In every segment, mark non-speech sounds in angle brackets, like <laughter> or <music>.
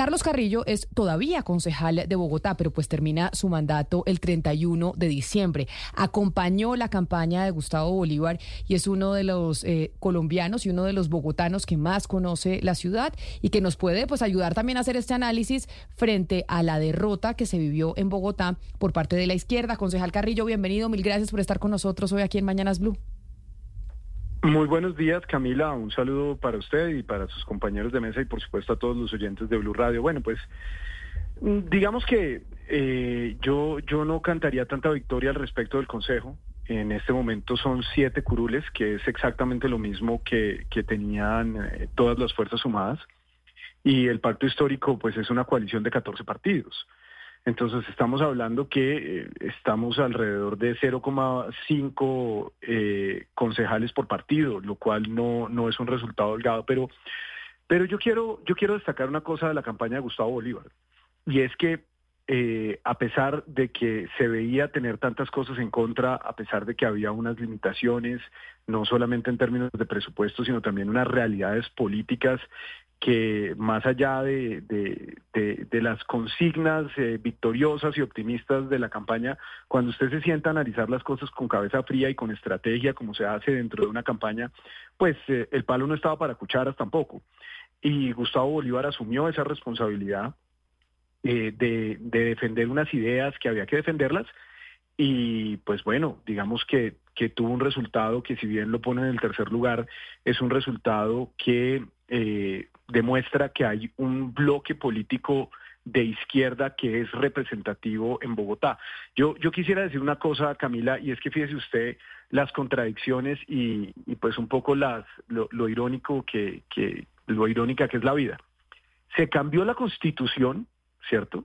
Carlos Carrillo es todavía concejal de Bogotá, pero pues termina su mandato el 31 de diciembre. Acompañó la campaña de Gustavo Bolívar y es uno de los eh, colombianos y uno de los bogotanos que más conoce la ciudad y que nos puede pues ayudar también a hacer este análisis frente a la derrota que se vivió en Bogotá por parte de la izquierda. Concejal Carrillo, bienvenido. Mil gracias por estar con nosotros hoy aquí en Mañanas Blue. Muy buenos días, Camila. Un saludo para usted y para sus compañeros de mesa y por supuesto a todos los oyentes de Blue Radio. Bueno, pues mm, digamos que eh, yo, yo no cantaría tanta victoria al respecto del Consejo. En este momento son siete curules, que es exactamente lo mismo que, que tenían eh, todas las fuerzas sumadas. Y el pacto histórico, pues es una coalición de 14 partidos. Entonces estamos hablando que eh, estamos alrededor de 0,5 eh, concejales por partido, lo cual no, no es un resultado holgado. Pero, pero yo, quiero, yo quiero destacar una cosa de la campaña de Gustavo Bolívar, y es que eh, a pesar de que se veía tener tantas cosas en contra, a pesar de que había unas limitaciones, no solamente en términos de presupuesto, sino también unas realidades políticas que más allá de, las consignas eh, victoriosas y optimistas de la campaña, cuando usted se sienta a analizar las cosas con cabeza fría y con estrategia, como se hace dentro de una campaña, pues eh, el palo no estaba para cucharas tampoco. Y Gustavo Bolívar asumió esa responsabilidad eh, de, defender unas ideas que había que defenderlas y pues bueno, digamos que, que tuvo un resultado que si bien lo pone en el tercer lugar, es un resultado que eh, demuestra que hay un bloque político de izquierda que es representativo en Bogotá. Yo, yo quisiera decir una cosa, Camila, y es que fíjese usted las contradicciones y, pues un poco las, lo, irónico que, lo irónica que es la vida. Se cambió la constitución, ¿cierto?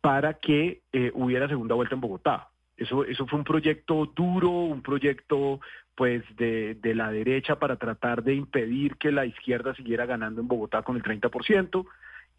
Para que eh, hubiera segunda vuelta en Bogotá. Eso, eso fue un proyecto duro, un proyecto pues de, de, la derecha para tratar de impedir que la izquierda siguiera ganando en Bogotá con el 30%,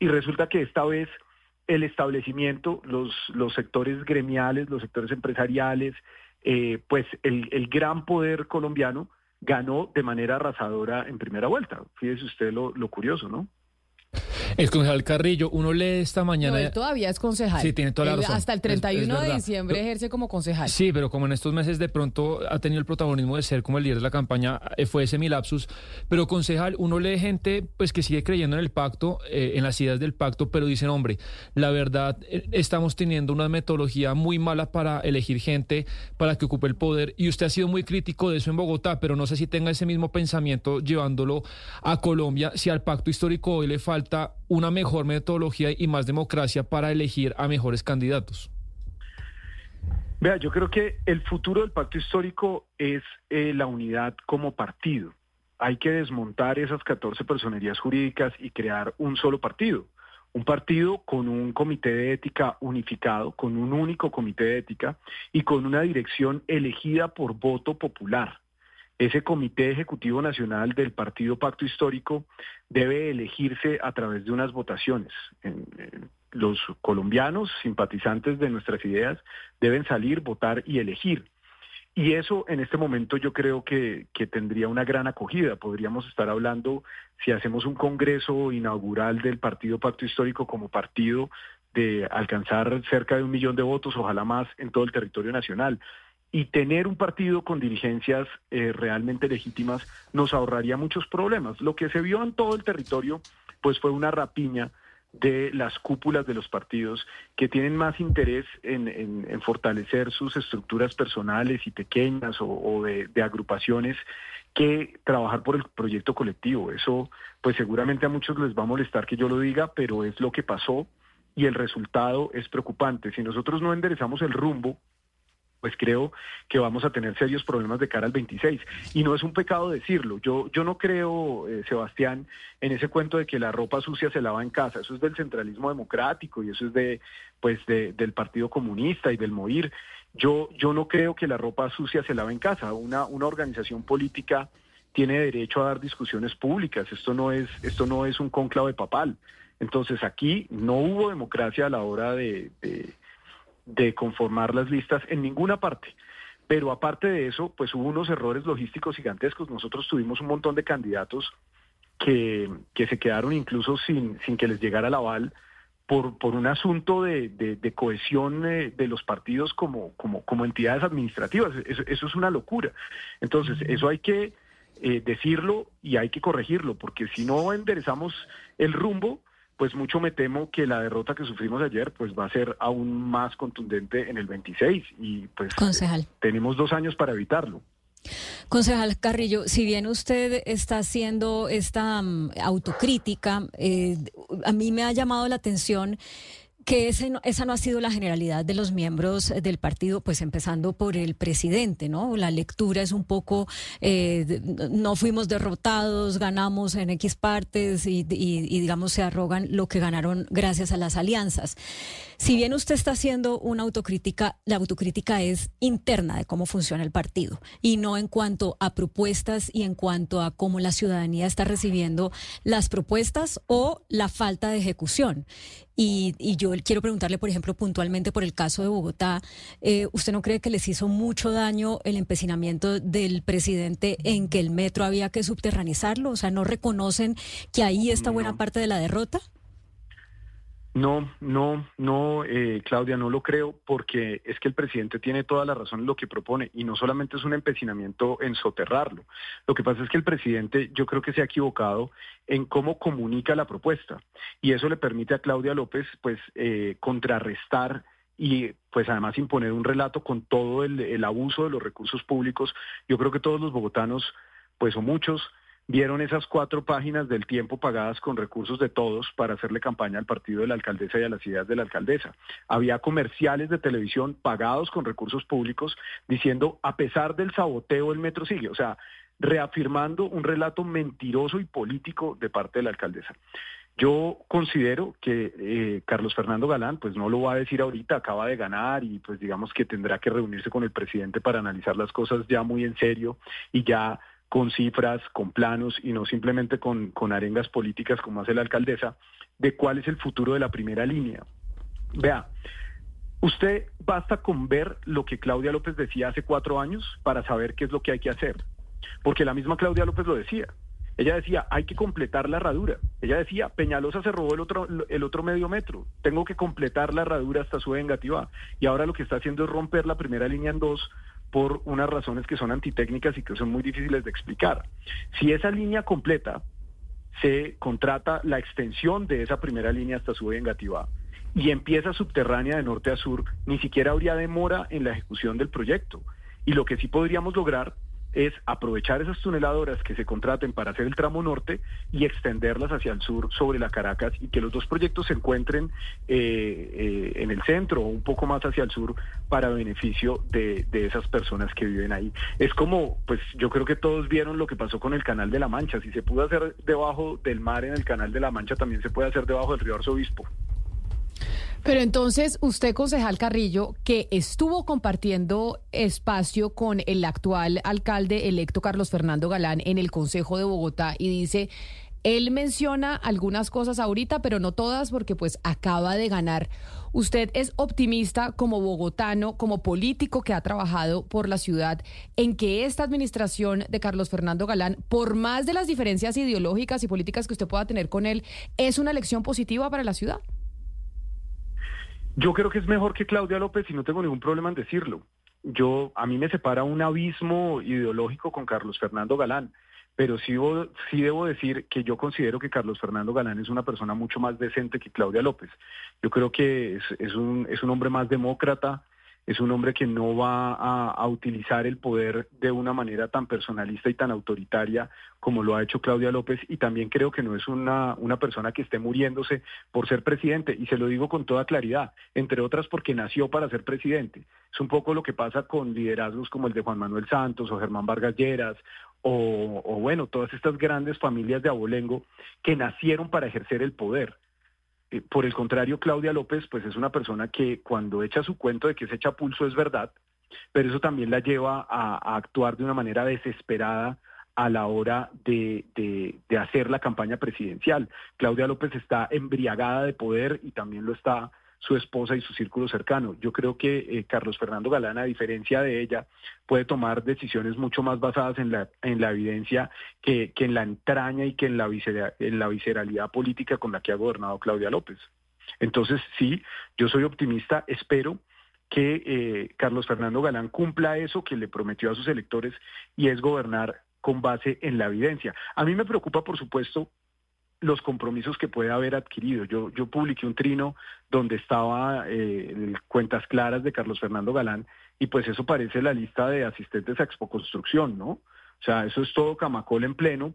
y resulta que esta vez el establecimiento, los, los sectores gremiales, los sectores empresariales, eh, pues el, el, gran poder colombiano ganó de manera arrasadora en primera vuelta. Fíjese usted lo, lo curioso, ¿no? El concejal Carrillo, uno lee esta mañana. No, él todavía es concejal. Sí, tiene toda la razón. Hasta el 31 de diciembre ejerce como concejal. Sí, pero como en estos meses de pronto ha tenido el protagonismo de ser como el líder de la campaña, eh, fue ese mi lapsus. Pero concejal, uno lee gente pues que sigue creyendo en el pacto, eh, en las ideas del pacto, pero dicen, hombre, la verdad, eh, estamos teniendo una metodología muy mala para elegir gente para que ocupe el poder. Y usted ha sido muy crítico de eso en Bogotá, pero no sé si tenga ese mismo pensamiento llevándolo a Colombia, si al pacto histórico hoy le falta una mejor metodología y más democracia para elegir a mejores candidatos? Vea, yo creo que el futuro del pacto histórico es eh, la unidad como partido. Hay que desmontar esas 14 personerías jurídicas y crear un solo partido. Un partido con un comité de ética unificado, con un único comité de ética y con una dirección elegida por voto popular. Ese Comité Ejecutivo Nacional del Partido Pacto Histórico debe elegirse a través de unas votaciones. los colombianos, simpatizantes de nuestras ideas, deben salir, votar y elegir. Y eso en este momento yo creo que, que, tendría una gran acogida. Podríamos estar hablando, si hacemos un congreso inaugural del Partido Pacto Histórico como partido, de alcanzar cerca de un millón de votos, ojalá más, en todo el territorio nacional y tener un partido con dirigencias eh, realmente legítimas nos ahorraría muchos problemas. Lo que se vio en todo el territorio pues fue una rapiña de las cúpulas de los partidos que tienen más interés en, fortalecer sus estructuras personales y pequeñas o, de, de, agrupaciones que trabajar por el proyecto colectivo. Eso pues seguramente a muchos les va a molestar que yo lo diga, pero es lo que pasó y el resultado es preocupante. Si nosotros no enderezamos el rumbo, pues creo que vamos a tener serios problemas de cara al 26. Y no es un pecado decirlo. Yo, yo no creo, eh, Sebastián, en ese cuento de que la ropa sucia se lava en casa. Eso es del centralismo democrático y eso es de, pues, del Partido Comunista y del MOIR. Yo, yo no creo que la ropa sucia se lava en casa. Una, una organización política tiene derecho a dar discusiones públicas. Esto no es, esto no es un cónclave papal. Entonces aquí no hubo democracia a la hora de de conformar las listas en ninguna parte. Pero aparte de eso, pues hubo unos errores logísticos gigantescos. Nosotros tuvimos un montón de candidatos que, que se quedaron incluso sin, sin que les llegara el aval por, por un asunto de, de, cohesión eh, de los partidos como, como, como entidades administrativas. Eso, es una locura. Entonces, eso hay que eh, decirlo y hay que corregirlo, porque si no enderezamos el rumbo, pues mucho me temo que la derrota que sufrimos ayer pues va a ser aún más contundente en el 26 y pues Concejal. tenemos dos años para evitarlo. Concejal Carrillo, si bien usted está haciendo esta mm, autocrítica, eh, a mí me ha llamado la atención que ese esa no ha sido la generalidad de los miembros del partido, pues empezando por el presidente, ¿no? La lectura es un poco, eh, no fuimos derrotados, ganamos en X partes y, digamos se arrogan lo que ganaron gracias a las alianzas. Si bien usted está haciendo una autocrítica, la autocrítica es interna de cómo funciona el partido y no en cuanto a propuestas y en cuanto a cómo la ciudadanía está recibiendo las propuestas o la falta de ejecución. Y, y, yo quiero preguntarle, por ejemplo, puntualmente por el caso de Bogotá, eh, ¿usted no cree que les hizo mucho daño el empecinamiento del presidente en que el metro había que subterranizarlo? O sea, ¿no reconocen que ahí está buena parte de la derrota? No, no, no, eh, Claudia, no lo creo porque es que el presidente tiene toda la razón en lo que propone y no solamente es un empecinamiento en soterrarlo. Lo que pasa es que el presidente yo creo que se ha equivocado en cómo comunica la propuesta y eso le permite a Claudia López pues eh, contrarrestar y pues además imponer un relato con todo el, abuso de los recursos públicos. Yo creo que todos los bogotanos pues o muchos vieron esas cuatro páginas del tiempo pagadas con recursos de todos para hacerle campaña al partido de la alcaldesa y a las ideas de la alcaldesa. Había comerciales de televisión pagados con recursos públicos diciendo, a pesar del saboteo, el metro sigue. O sea, reafirmando un relato mentiroso y político de parte de la alcaldesa. Yo considero que eh, Carlos Fernando Galán, pues no lo va a decir ahorita, acaba de ganar y pues digamos que tendrá que reunirse con el presidente para analizar las cosas ya muy en serio y ya con cifras, con planos y no simplemente con, con arengas políticas como hace la alcaldesa, de cuál es el futuro de la primera línea. Vea, usted basta con ver lo que Claudia López decía hace cuatro años para saber qué es lo que hay que hacer. Porque la misma Claudia López lo decía. Ella decía, hay que completar la herradura. Ella decía, Peñalosa se robó el otro, el otro medio metro. Tengo que completar la herradura hasta su vengativa. Y ahora lo que está haciendo es romper la primera línea en dos por unas razones que son antitécnicas y que son muy difíciles de explicar. Si esa línea completa se contrata la extensión de esa primera línea hasta su vengativa y empieza subterránea de norte a sur, ni siquiera habría demora en la ejecución del proyecto. Y lo que sí podríamos lograr es aprovechar esas tuneladoras que se contraten para hacer el tramo norte y extenderlas hacia el sur sobre la Caracas y que los dos proyectos se encuentren eh, eh, en el centro o un poco más hacia el sur para beneficio de, de, esas personas que viven ahí. Es como, pues yo creo que todos vieron lo que pasó con el Canal de la Mancha. Si se pudo hacer debajo del mar en el Canal de la Mancha, también se puede hacer debajo del río Arzobispo. Pero entonces, usted, concejal Carrillo, que estuvo compartiendo espacio con el actual alcalde electo Carlos Fernando Galán en el Consejo de Bogotá y dice, él menciona algunas cosas ahorita, pero no todas porque pues acaba de ganar. ¿Usted es optimista como bogotano, como político que ha trabajado por la ciudad, en que esta administración de Carlos Fernando Galán, por más de las diferencias ideológicas y políticas que usted pueda tener con él, es una elección positiva para la ciudad? Yo creo que es mejor que Claudia López y no tengo ningún problema en decirlo. Yo, a mí me separa un abismo ideológico con Carlos Fernando Galán, pero sí, sí debo decir que yo considero que Carlos Fernando Galán es una persona mucho más decente que Claudia López. Yo creo que es, un, es un hombre más demócrata, es un hombre que no va a, utilizar el poder de una manera tan personalista y tan autoritaria como lo ha hecho Claudia López y también creo que no es una, una persona que esté muriéndose por ser presidente y se lo digo con toda claridad, entre otras porque nació para ser presidente. Es un poco lo que pasa con liderazgos como el de Juan Manuel Santos o Germán Vargas Lleras o, o bueno, todas estas grandes familias de abolengo que nacieron para ejercer el poder por el contrario, Claudia López, pues es una persona que cuando echa su cuento de que se echa pulso es verdad, pero eso también la lleva a, actuar de una manera desesperada a la hora de, hacer la campaña presidencial. Claudia López está embriagada de poder y también lo está su esposa y su círculo cercano. Yo creo que eh, Carlos Fernando Galán, a diferencia de ella, puede tomar decisiones mucho más basadas en la, en la evidencia que, que en la entraña y que en la, en la visceralidad política con la que ha gobernado Claudia López. Entonces, sí, yo soy optimista, espero que eh, Carlos Fernando Galán cumpla eso que le prometió a sus electores y es gobernar con base en la evidencia. A mí me preocupa, por supuesto, los compromisos que puede haber adquirido. Yo, yo publiqué un trino donde estaba eh, cuentas claras de Carlos Fernando Galán y pues eso parece la lista de asistentes a Expo Construcción, ¿no? O sea, eso es todo camacol en pleno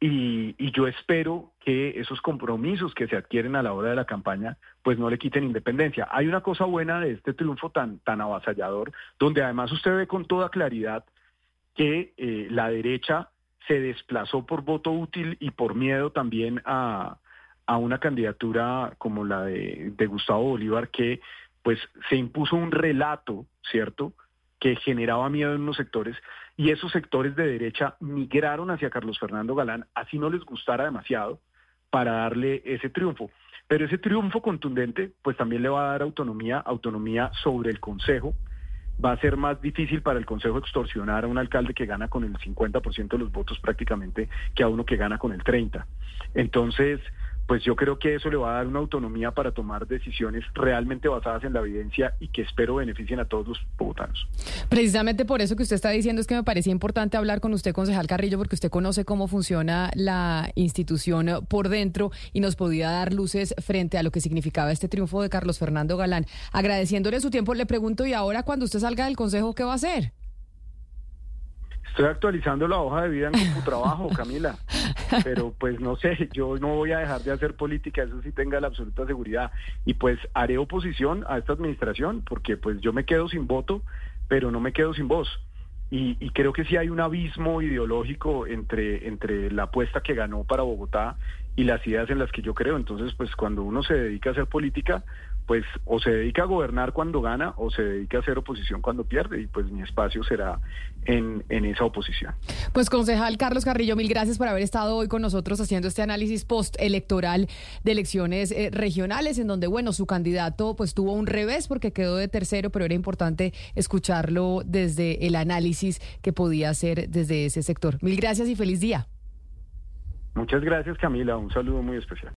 y, y, yo espero que esos compromisos que se adquieren a la hora de la campaña, pues no le quiten independencia. Hay una cosa buena de este triunfo tan, tan avasallador, donde además usted ve con toda claridad que eh, la derecha se desplazó por voto útil y por miedo también a, a una candidatura como la de, de Gustavo Bolívar, que pues se impuso un relato, ¿cierto?, que generaba miedo en unos sectores y esos sectores de derecha migraron hacia Carlos Fernando Galán, así no les gustara demasiado, para darle ese triunfo. Pero ese triunfo contundente, pues también le va a dar autonomía, autonomía sobre el Consejo. Va a ser más difícil para el Consejo extorsionar a un alcalde que gana con el 50% de los votos prácticamente que a uno que gana con el 30%. Entonces, pues yo creo que eso le va a dar una autonomía para tomar decisiones realmente basadas en la evidencia y que espero beneficien a todos los bogotanos. Precisamente por eso que usted está diciendo es que me parecía importante hablar con usted, concejal Carrillo, porque usted conoce cómo funciona la institución por dentro y nos podía dar luces frente a lo que significaba este triunfo de Carlos Fernando Galán. Agradeciéndole su tiempo, le pregunto, ¿y ahora cuando usted salga del Consejo, qué va a hacer? Estoy actualizando la hoja de vida en tu trabajo, <laughs> Camila. Pero pues no sé, yo no voy a dejar de hacer política, eso sí tenga la absoluta seguridad. Y pues haré oposición a esta administración, porque pues yo me quedo sin voto, pero no me quedo sin voz. Y, y, creo que sí hay un abismo ideológico entre, entre la apuesta que ganó para Bogotá y las ideas en las que yo creo. Entonces, pues cuando uno se dedica a hacer política, pues o se dedica a gobernar cuando gana o se dedica a hacer oposición cuando pierde y pues mi espacio será en, en esa oposición. Pues concejal Carlos Carrillo, mil gracias por haber estado hoy con nosotros haciendo este análisis postelectoral de elecciones eh, regionales en donde bueno, su candidato pues tuvo un revés porque quedó de tercero, pero era importante escucharlo desde el análisis que podía hacer desde ese sector. Mil gracias y feliz día. Muchas gracias Camila, un saludo muy especial.